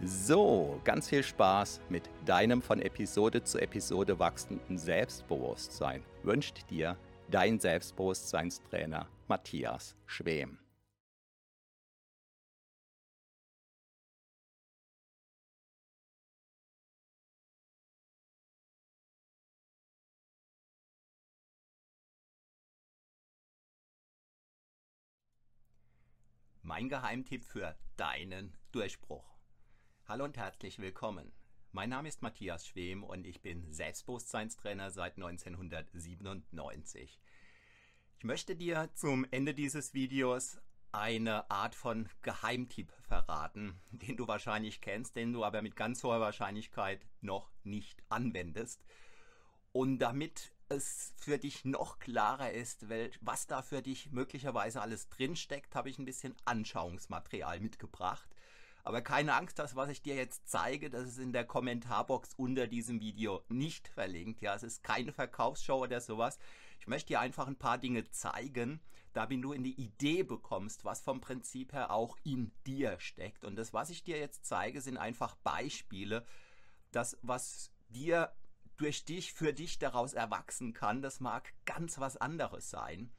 So, ganz viel Spaß mit deinem von Episode zu Episode wachsenden Selbstbewusstsein wünscht dir dein Selbstbewusstseinstrainer Matthias Schwem. Mein Geheimtipp für deinen Durchbruch. Hallo und herzlich willkommen. Mein Name ist Matthias Schwem und ich bin Selbstbewusstseinstrainer seit 1997. Ich möchte dir zum Ende dieses Videos eine Art von Geheimtipp verraten, den du wahrscheinlich kennst, den du aber mit ganz hoher Wahrscheinlichkeit noch nicht anwendest. Und damit es für dich noch klarer ist, was da für dich möglicherweise alles drinsteckt, habe ich ein bisschen Anschauungsmaterial mitgebracht. Aber keine Angst, das, was ich dir jetzt zeige, das ist in der Kommentarbox unter diesem Video nicht verlinkt. Ja, es ist keine Verkaufsshow oder sowas. Ich möchte dir einfach ein paar Dinge zeigen, damit du in die Idee bekommst, was vom Prinzip her auch in dir steckt. Und das, was ich dir jetzt zeige, sind einfach Beispiele, das, was dir durch dich, für dich daraus erwachsen kann, das mag ganz was anderes sein.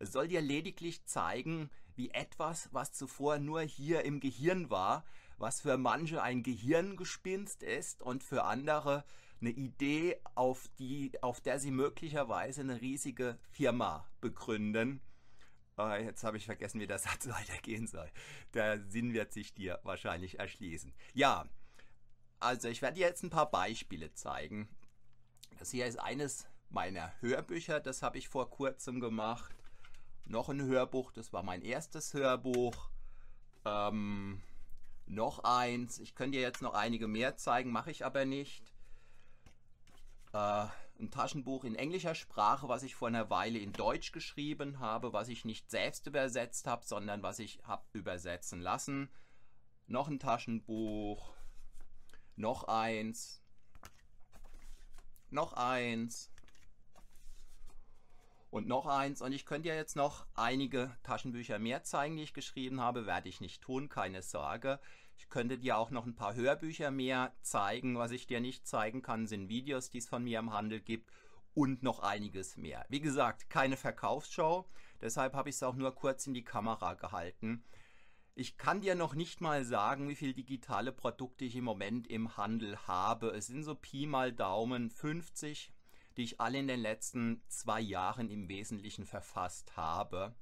Soll dir lediglich zeigen, wie etwas, was zuvor nur hier im Gehirn war, was für manche ein Gehirngespinst ist und für andere eine Idee, auf, die, auf der sie möglicherweise eine riesige Firma begründen. Äh, jetzt habe ich vergessen, wie der Satz weitergehen soll. Der Sinn wird sich dir wahrscheinlich erschließen. Ja, also ich werde dir jetzt ein paar Beispiele zeigen. Das hier ist eines meiner Hörbücher, das habe ich vor kurzem gemacht noch ein Hörbuch, das war mein erstes Hörbuch. Ähm, noch eins. Ich könnte dir jetzt noch einige mehr zeigen, mache ich aber nicht. Äh, ein Taschenbuch in englischer Sprache, was ich vor einer Weile in Deutsch geschrieben habe, was ich nicht selbst übersetzt habe, sondern was ich habe übersetzen lassen. Noch ein Taschenbuch. Noch eins. Noch eins und noch eins. Und ich könnte ja jetzt noch einige Taschenbücher mehr zeigen, die ich geschrieben habe. Werde ich nicht tun, keine Sorge. Ich könnte dir auch noch ein paar Hörbücher mehr zeigen. Was ich dir nicht zeigen kann, sind Videos, die es von mir im Handel gibt und noch einiges mehr. Wie gesagt, keine Verkaufsshow. Deshalb habe ich es auch nur kurz in die Kamera gehalten. Ich kann dir noch nicht mal sagen, wie viele digitale Produkte ich im Moment im Handel habe. Es sind so Pi mal Daumen 50 die ich alle in den letzten zwei Jahren im Wesentlichen verfasst habe.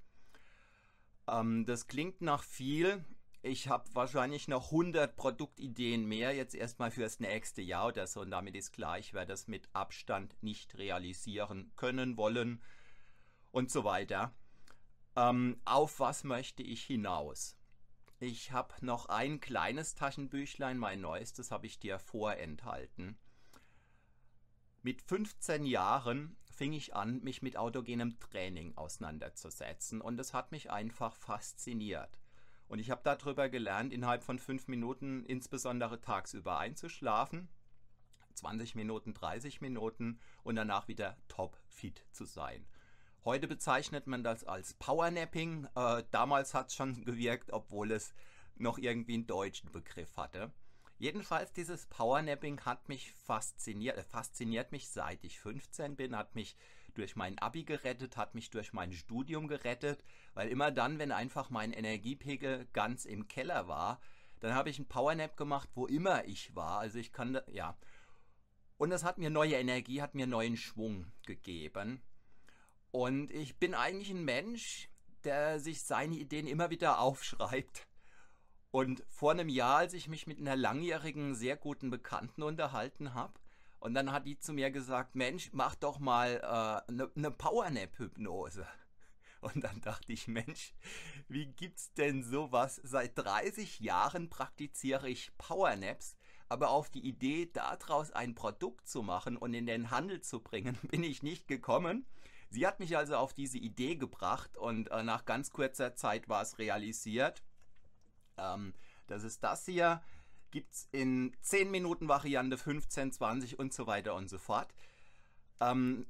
Ähm, das klingt nach viel. Ich habe wahrscheinlich noch 100 Produktideen mehr, jetzt erstmal fürs nächste Jahr oder so. Und damit ist klar, ich werde das mit Abstand nicht realisieren können, wollen und so weiter. Ähm, auf was möchte ich hinaus? Ich habe noch ein kleines Taschenbüchlein, mein neuestes habe ich dir vorenthalten. Mit 15 Jahren fing ich an, mich mit autogenem Training auseinanderzusetzen und es hat mich einfach fasziniert. Und ich habe darüber gelernt, innerhalb von fünf Minuten insbesondere tagsüber einzuschlafen, 20 Minuten, 30 Minuten und danach wieder top fit zu sein. Heute bezeichnet man das als Powernapping. Äh, damals hat es schon gewirkt, obwohl es noch irgendwie einen deutschen Begriff hatte. Jedenfalls dieses Powernapping hat mich fasziniert, äh, fasziniert mich seit ich 15 bin, hat mich durch mein Abi gerettet, hat mich durch mein Studium gerettet, weil immer dann, wenn einfach mein Energiepegel ganz im Keller war, dann habe ich einen Powernap gemacht, wo immer ich war. Also ich kann, ja. Und das hat mir neue Energie, hat mir neuen Schwung gegeben. Und ich bin eigentlich ein Mensch, der sich seine Ideen immer wieder aufschreibt. Und vor einem Jahr, als ich mich mit einer langjährigen, sehr guten Bekannten unterhalten habe, und dann hat die zu mir gesagt, Mensch, mach doch mal eine äh, ne, ne Powernap-Hypnose. Und dann dachte ich, Mensch, wie gibt's denn sowas? Seit 30 Jahren praktiziere ich Powernaps, aber auf die Idee, daraus ein Produkt zu machen und in den Handel zu bringen, bin ich nicht gekommen. Sie hat mich also auf diese Idee gebracht und äh, nach ganz kurzer Zeit war es realisiert. Ähm, das ist das hier gibt es in 10 Minuten Variante, 15, 20 und so weiter und so fort. Ähm,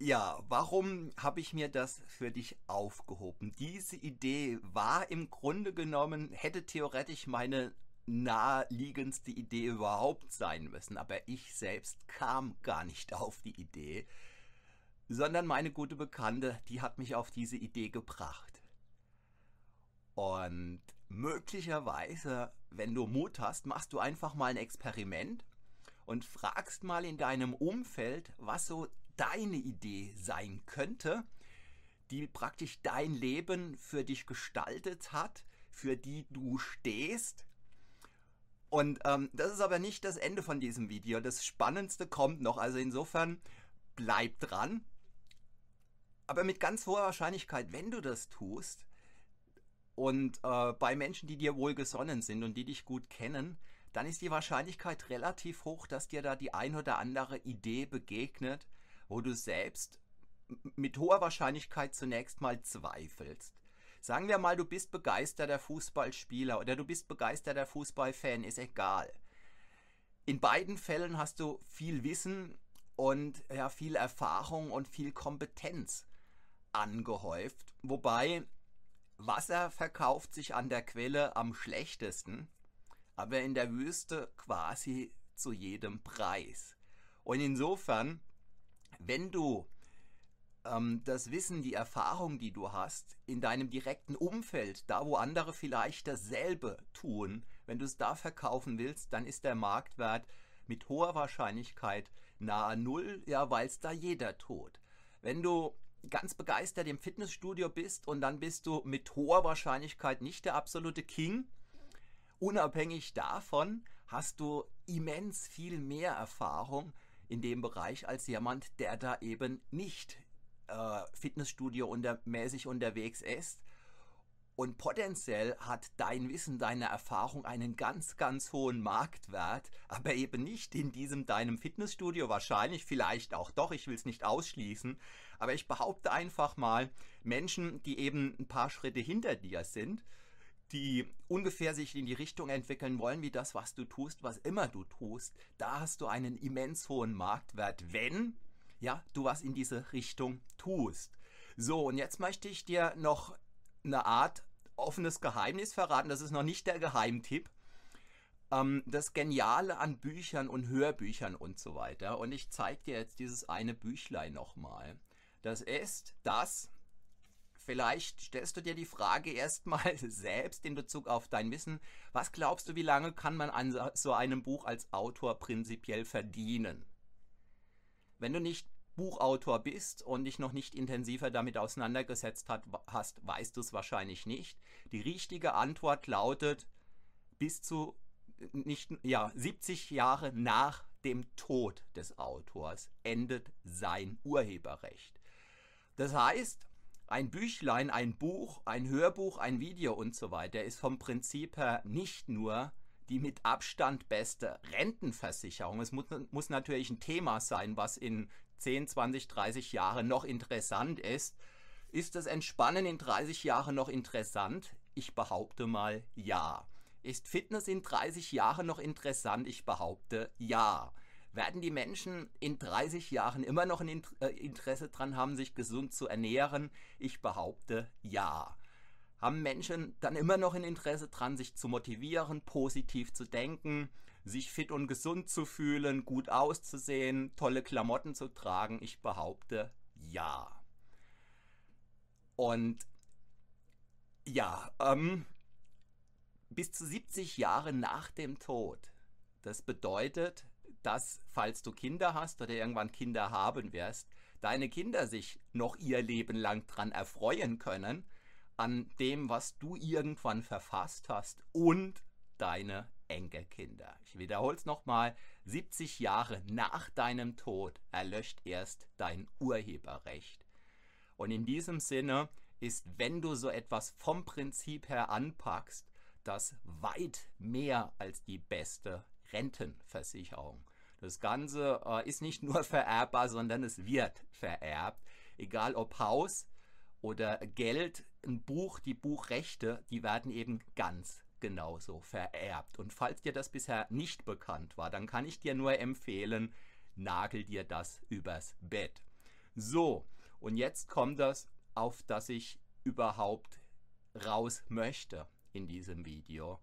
ja, warum habe ich mir das für dich aufgehoben? Diese Idee war im Grunde genommen, hätte theoretisch meine naheliegendste Idee überhaupt sein müssen, aber ich selbst kam gar nicht auf die Idee, sondern meine gute Bekannte, die hat mich auf diese Idee gebracht. Und möglicherweise, wenn du Mut hast, machst du einfach mal ein Experiment und fragst mal in deinem Umfeld, was so deine Idee sein könnte, die praktisch dein Leben für dich gestaltet hat, für die du stehst. Und ähm, das ist aber nicht das Ende von diesem Video. Das Spannendste kommt noch. Also insofern bleib dran. Aber mit ganz hoher Wahrscheinlichkeit, wenn du das tust, und äh, bei Menschen, die dir wohlgesonnen sind und die dich gut kennen, dann ist die Wahrscheinlichkeit relativ hoch, dass dir da die ein oder andere Idee begegnet, wo du selbst mit hoher Wahrscheinlichkeit zunächst mal zweifelst. Sagen wir mal, du bist begeisterter Fußballspieler oder du bist begeisterter Fußballfan, ist egal. In beiden Fällen hast du viel Wissen und ja, viel Erfahrung und viel Kompetenz angehäuft, wobei Wasser verkauft sich an der Quelle am schlechtesten, aber in der Wüste quasi zu jedem Preis. Und insofern, wenn du ähm, das Wissen, die Erfahrung, die du hast, in deinem direkten Umfeld, da wo andere vielleicht dasselbe tun, wenn du es da verkaufen willst, dann ist der Marktwert mit hoher Wahrscheinlichkeit nahe Null, ja, weil es da jeder tut. Wenn du ganz begeistert im Fitnessstudio bist und dann bist du mit hoher Wahrscheinlichkeit nicht der absolute King. Unabhängig davon hast du immens viel mehr Erfahrung in dem Bereich als jemand, der da eben nicht äh, Fitnessstudio unter, mäßig unterwegs ist. Und potenziell hat dein Wissen, deine Erfahrung einen ganz, ganz hohen Marktwert, aber eben nicht in diesem deinem Fitnessstudio, wahrscheinlich, vielleicht auch doch, ich will es nicht ausschließen, aber ich behaupte einfach mal, Menschen, die eben ein paar Schritte hinter dir sind, die ungefähr sich in die Richtung entwickeln wollen, wie das, was du tust, was immer du tust, da hast du einen immens hohen Marktwert, wenn ja, du was in diese Richtung tust. So, und jetzt möchte ich dir noch eine Art offenes Geheimnis verraten. Das ist noch nicht der Geheimtipp. Ähm, das Geniale an Büchern und Hörbüchern und so weiter. Und ich zeige dir jetzt dieses eine Büchlein nochmal. Das ist das, vielleicht stellst du dir die Frage erstmal selbst in Bezug auf dein Wissen, was glaubst du, wie lange kann man an so einem Buch als Autor prinzipiell verdienen? Wenn du nicht Buchautor bist und dich noch nicht intensiver damit auseinandergesetzt hat, hast, weißt du es wahrscheinlich nicht. Die richtige Antwort lautet bis zu nicht, ja, 70 Jahre nach dem Tod des Autors endet sein Urheberrecht. Das heißt, ein Büchlein, ein Buch, ein Hörbuch, ein Video und so weiter ist vom Prinzip her nicht nur die mit Abstand beste Rentenversicherung. Es muss, muss, natürlich ein Thema sein, was in 10, 20, 30 Jahren noch interessant ist. Ist das Entspannen in 30 Jahren noch interessant? Ich behaupte mal ja. Ist Fitness in 30 Jahren noch interessant? Ich behaupte ja. Werden die Menschen in 30 Jahren immer noch ein äh, Interesse daran haben, sich gesund zu ernähren? Ich behaupte ja. haben Menschen dann immer noch ein Interesse dran, sich zu motivieren, positiv zu denken, sich fit und gesund zu fühlen, gut auszusehen, tolle Klamotten zu tragen? Ich behaupte ja. Und ja, ähm, bis zu 70 Jahre nach dem Tod. Das bedeutet, dass, falls du Kinder hast oder irgendwann Kinder haben wirst, deine Kinder sich noch ihr Leben lang dran erfreuen können, an dem, was du irgendwann verfasst hast und deine Enkelkinder. Ich wiederhole es nochmal, 70 Jahre nach deinem Tod erlöscht erst dein Urheberrecht. Und in diesem Sinne ist, wenn du so etwas vom Prinzip her anpackst, das weit mehr als die beste Rentenversicherung. Das Ganze äh, ist nicht nur vererbbar, sondern es wird vererbt. Egal ob Haus oder Geld, ein Buch, die Buchrechte, die werden eben ganz genauso vererbt. Und falls dir das bisher nicht bekannt war, dann kann ich dir nur empfehlen, nagel dir das übers Bett. So, und jetzt kommt das, auf das ich überhaupt raus möchte in diesem Video.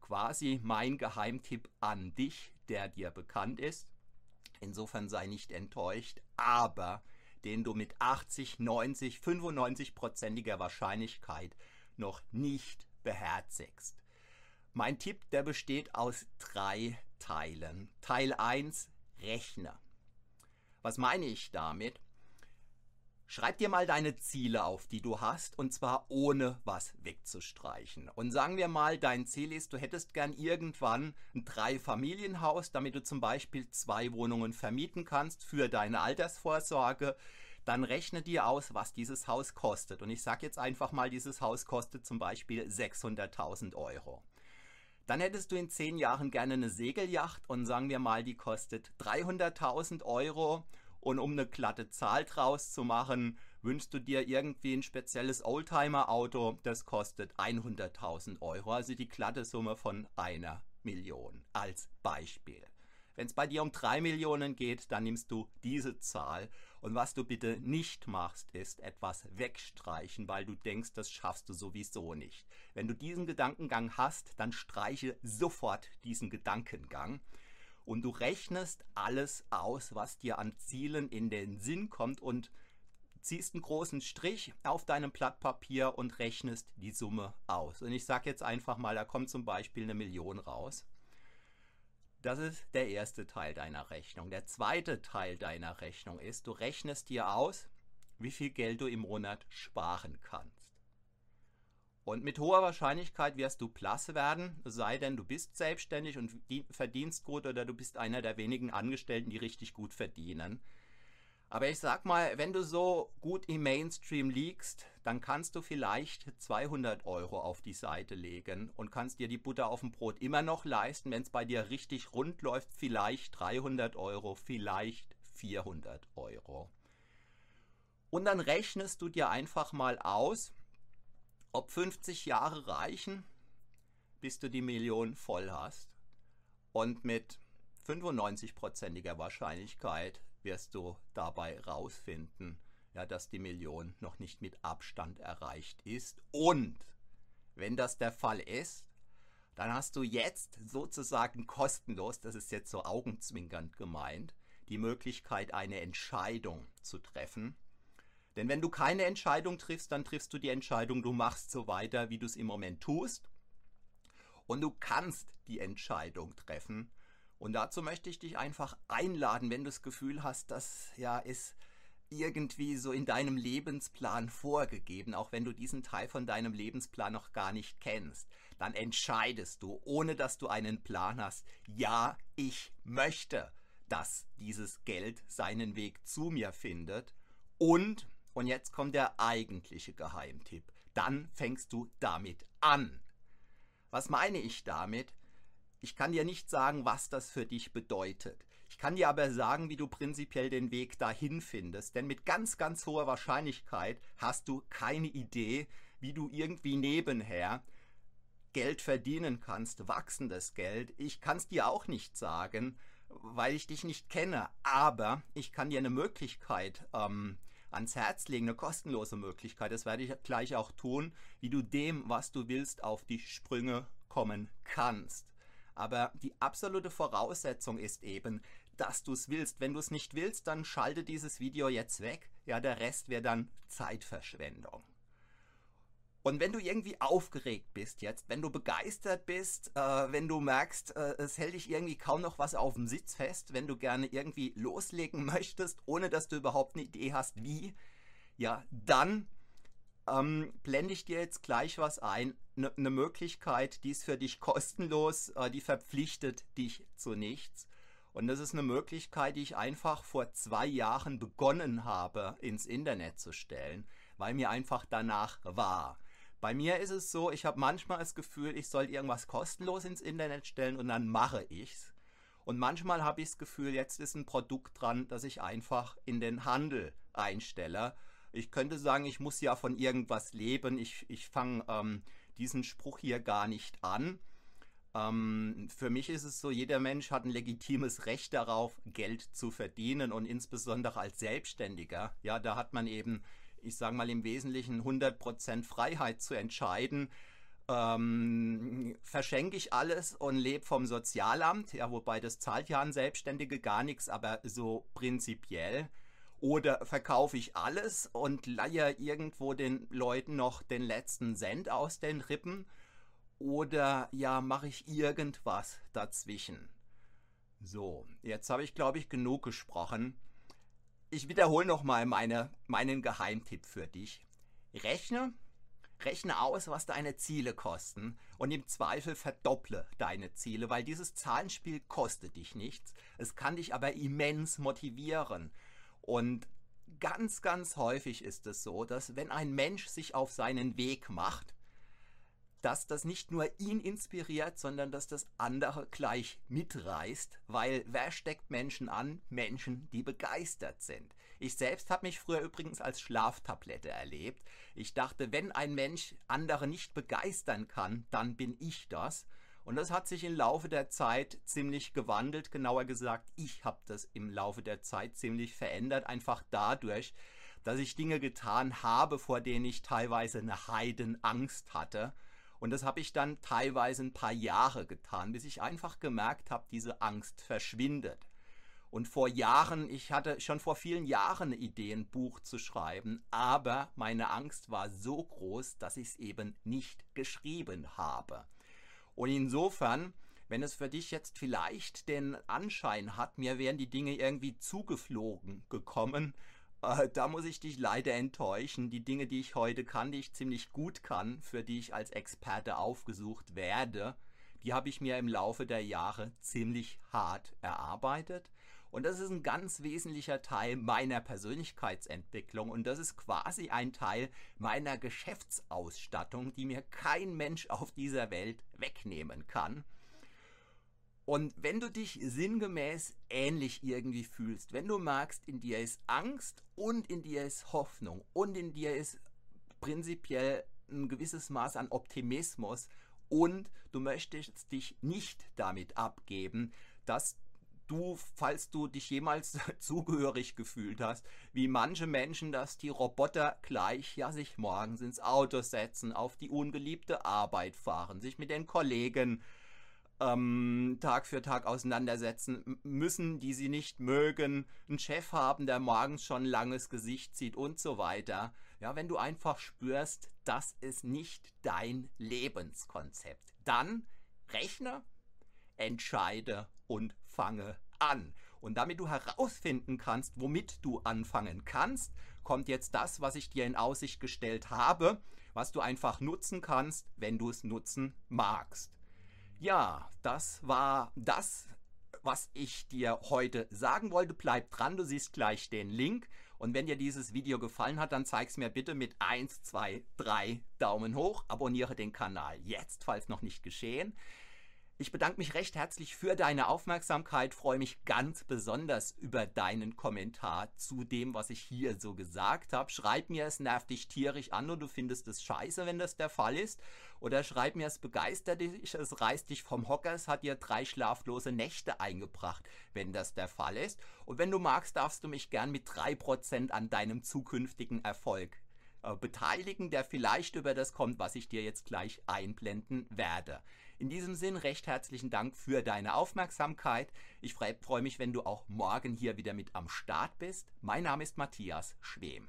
Quasi mein Geheimtipp an dich, der dir bekannt ist. Insofern sei nicht enttäuscht, aber den du mit 80, 90, 95-prozentiger Wahrscheinlichkeit noch nicht beherzigst. Mein Tipp, der besteht aus drei Teilen. Teil 1, Rechner. Was meine ich damit? Schreib dir mal deine Ziele auf, die du hast, und zwar ohne was wegzustreichen. Und sagen wir mal, dein Ziel ist, du hättest gern irgendwann ein Dreifamilienhaus, damit du zum Beispiel zwei Wohnungen vermieten kannst für deine Altersvorsorge. Dann rechne dir aus, was dieses Haus kostet. Und ich sage jetzt einfach mal, dieses Haus kostet zum Beispiel 600.000 Euro. Dann hättest du in zehn Jahren gerne eine Segelyacht und sagen wir mal, die kostet 300.000 Euro und um eine glatte Zahl draus zu machen, wünschst du dir irgendwie ein spezielles Oldtimer-Auto, das kostet 100.000 Euro, also die glatte Summe von einer Million als Beispiel. Wenn es bei dir um 3 Millionen geht, dann nimmst du diese Zahl. Und was du bitte nicht machst, ist etwas wegstreichen, weil du denkst, das schaffst du sowieso nicht. Wenn du diesen Gedankengang hast, dann streiche sofort diesen Gedankengang und du rechnest alles aus, was dir an Zielen in den Sinn kommt und ziehst einen großen Strich auf deinem Blatt Papier und rechnest die Summe aus. Und ich sage jetzt einfach mal, da kommt zum Beispiel eine Million raus. Das ist der erste Teil deiner Rechnung. Der zweite Teil deiner Rechnung ist, du rechnest dir aus, wie viel Geld du im Monat sparen kannst. Und mit hoher Wahrscheinlichkeit wirst du Plus werden, sei denn du bist selbstständig und verdienst gut oder du bist einer der wenigen Angestellten, die richtig gut verdienen. Aber ich sag mal, wenn du so gut im Mainstream liegst, dann kannst du vielleicht 200 Euro auf die Seite legen und kannst dir die Butter auf dem Brot immer noch leisten, wenn es bei dir richtig rund läuft, vielleicht 300 Euro, vielleicht 400 Euro. Und dann rechnest du dir einfach mal aus, ob 50 Jahre reichen, bis du die Million voll hast. Und mit 95%iger Wahrscheinlichkeit wirst du dabei rausfinden, ja, dass die Million noch nicht mit Abstand erreicht ist. Und wenn das der Fall ist, dann hast du jetzt sozusagen kostenlos, das ist jetzt so augenzwinkernd gemeint, die Möglichkeit, eine Entscheidung zu treffen denn wenn du keine Entscheidung triffst, dann triffst du die Entscheidung, du machst so weiter, wie du es im Moment tust. Und du kannst die Entscheidung treffen. Und dazu möchte ich dich einfach einladen, wenn du das Gefühl hast, das ja ist irgendwie so in deinem Lebensplan vorgegeben, auch wenn du diesen Teil von deinem Lebensplan noch gar nicht kennst, dann entscheidest du, ohne dass du einen Plan hast, ja, ich möchte, dass dieses Geld seinen Weg zu mir findet und und jetzt kommt der eigentliche Geheimtipp. Dann fängst du damit an. Was meine ich damit? Ich kann dir nicht sagen, was das für dich bedeutet. Ich kann dir aber sagen, wie du prinzipiell den Weg dahin findest. Denn mit ganz, ganz hoher Wahrscheinlichkeit hast du keine Idee, wie du irgendwie nebenher Geld verdienen kannst, wachsendes Geld. Ich kann es dir auch nicht sagen, weil ich dich nicht kenne. Aber ich kann dir eine Möglichkeit ähm, ans Herz legen, eine kostenlose Möglichkeit. Das werde ich gleich auch tun, wie du dem, was du willst, auf die Sprünge kommen kannst. Aber die absolute Voraussetzung ist eben, dass du es willst. Wenn du es nicht willst, dann schalte dieses Video jetzt weg. Ja, der Rest wäre dann Zeitverschwendung. Und wenn du irgendwie aufgeregt bist jetzt, wenn du begeistert bist, äh, wenn du merkst, äh, es hält dich irgendwie kaum noch was auf dem Sitz fest, wenn du gerne irgendwie loslegen möchtest, ohne dass du überhaupt eine Idee hast, wie, ja, dann ähm, blende ich dir jetzt gleich was ein. Eine ne Möglichkeit, die ist für dich kostenlos, äh, die verpflichtet dich zu nichts. Und das ist eine Möglichkeit, die ich einfach vor zwei Jahren begonnen habe, ins Internet zu stellen, weil mir einfach danach war. Bei mir ist es so, ich habe manchmal das Gefühl, ich soll irgendwas kostenlos ins Internet stellen und dann mache ich's. Und manchmal habe ich das Gefühl, jetzt ist ein Produkt dran, das ich einfach in den Handel einstelle. Ich könnte sagen, ich muss ja von irgendwas leben. Ich, ich fange ähm, diesen Spruch hier gar nicht an. Ähm, für mich ist es so, jeder Mensch hat ein legitimes Recht darauf, Geld zu verdienen und insbesondere als Selbstständiger. Ja, da hat man eben ich sage mal im Wesentlichen 100% Freiheit zu entscheiden, ähm, verschenke ich alles und lebe vom Sozialamt, ja, wobei das zahlt ja an Selbstständige gar nichts, aber so prinzipiell. Oder verkaufe ich alles und leihe irgendwo den Leuten noch den letzten Cent aus den Rippen? Oder ja, mache ich irgendwas dazwischen? So, jetzt habe ich, glaube ich, genug gesprochen ich wiederhole nochmal meine, meinen Geheimtipp für dich. Rechne, rechne aus, was deine Ziele kosten und im Zweifel verdopple deine Ziele, weil dieses Zahlenspiel kostet dich nichts. Es kann dich aber immens motivieren. Und ganz, ganz häufig ist es so, dass wenn ein Mensch sich auf seinen Weg macht, dass das nicht nur ihn inspiriert, sondern dass das andere gleich mitreißt, weil wer steckt Menschen an? Menschen, die begeistert sind. Ich selbst habe mich früher übrigens als Schlaftablette erlebt. Ich dachte, wenn ein Mensch andere nicht begeistern kann, dann bin ich das. Und das hat sich im Laufe der Zeit ziemlich gewandelt. Genauer gesagt, ich habe das im Laufe der Zeit ziemlich verändert, einfach dadurch, dass ich Dinge getan habe, vor denen ich teilweise eine Heidenangst hatte und das habe ich dann teilweise ein paar Jahre getan, bis ich einfach gemerkt habe, diese Angst verschwindet. Und vor Jahren, ich hatte schon vor vielen Jahren eine Idee, ein Buch zu schreiben, aber meine Angst war so groß, dass ich es eben nicht geschrieben habe. Und insofern, wenn es für dich jetzt vielleicht den Anschein hat, mir wären die Dinge irgendwie zugeflogen gekommen äh, da muss ich dich leider enttäuschen. Die Dinge, die ich heute kann, die ich ziemlich gut kann, für die ich als Experte aufgesucht werde, die habe ich mir im Laufe der Jahre ziemlich hart erarbeitet. Und das ist ein ganz wesentlicher Teil meiner Persönlichkeitsentwicklung und das ist quasi ein Teil meiner Geschäftsausstattung, die mir kein Mensch auf dieser Welt wegnehmen kann. Und wenn du dich sinngemäß ähnlich irgendwie fühlst, wenn du magst, in dir ist Angst und in dir ist Hoffnung und in dir ist prinzipiell ein gewisses Maß an Optimismus und du möchtest dich nicht damit abgeben, dass du, falls du dich jemals zugehörig gefühlt hast, wie manche Menschen, dass die Roboter gleich ja sich morgens ins Auto setzen, auf die ungeliebte Arbeit fahren, sich mit den Kollegen ähm, Tag für Tag auseinandersetzen müssen, die sie nicht mögen, einen Chef haben, der morgens schon ein langes Gesicht zieht und so weiter. Ja, wenn du einfach spürst, das ist nicht dein Lebenskonzept, dann rechne, entscheide und fange an. Und damit du herausfinden kannst, womit du anfangen kannst, kommt jetzt das, was ich dir in Aussicht gestellt habe, was du einfach nutzen kannst, wenn du es nutzen magst. Ja, das war das, was ich dir heute sagen wollte. Bleib dran, du siehst gleich den Link. Und wenn dir dieses Video gefallen hat, dann zeig es mir bitte mit 1, 2, 3 Daumen hoch. Abonniere den Kanal jetzt, falls noch nicht geschehen. Ich bedanke mich recht herzlich für deine Aufmerksamkeit, freue mich ganz besonders über deinen Kommentar zu dem, was ich hier so gesagt habe. Schreib mir, es nervt dich tierisch an und du findest es scheiße, wenn das der Fall ist. Oder schreib mir, es begeistert dich, es reißt dich vom Hocker, es hat dir drei schlaflose Nächte eingebracht, wenn das der Fall ist. Und wenn du magst, darfst du mich gern mit 3% an deinem zukünftigen Erfolg äh, beteiligen, der vielleicht über das kommt, was ich dir jetzt gleich einblenden werde. In diesem Sinn recht herzlichen Dank für deine Aufmerksamkeit. Ich freue mich, wenn du auch morgen hier wieder mit am Start bist. Mein Name ist Matthias Schwem.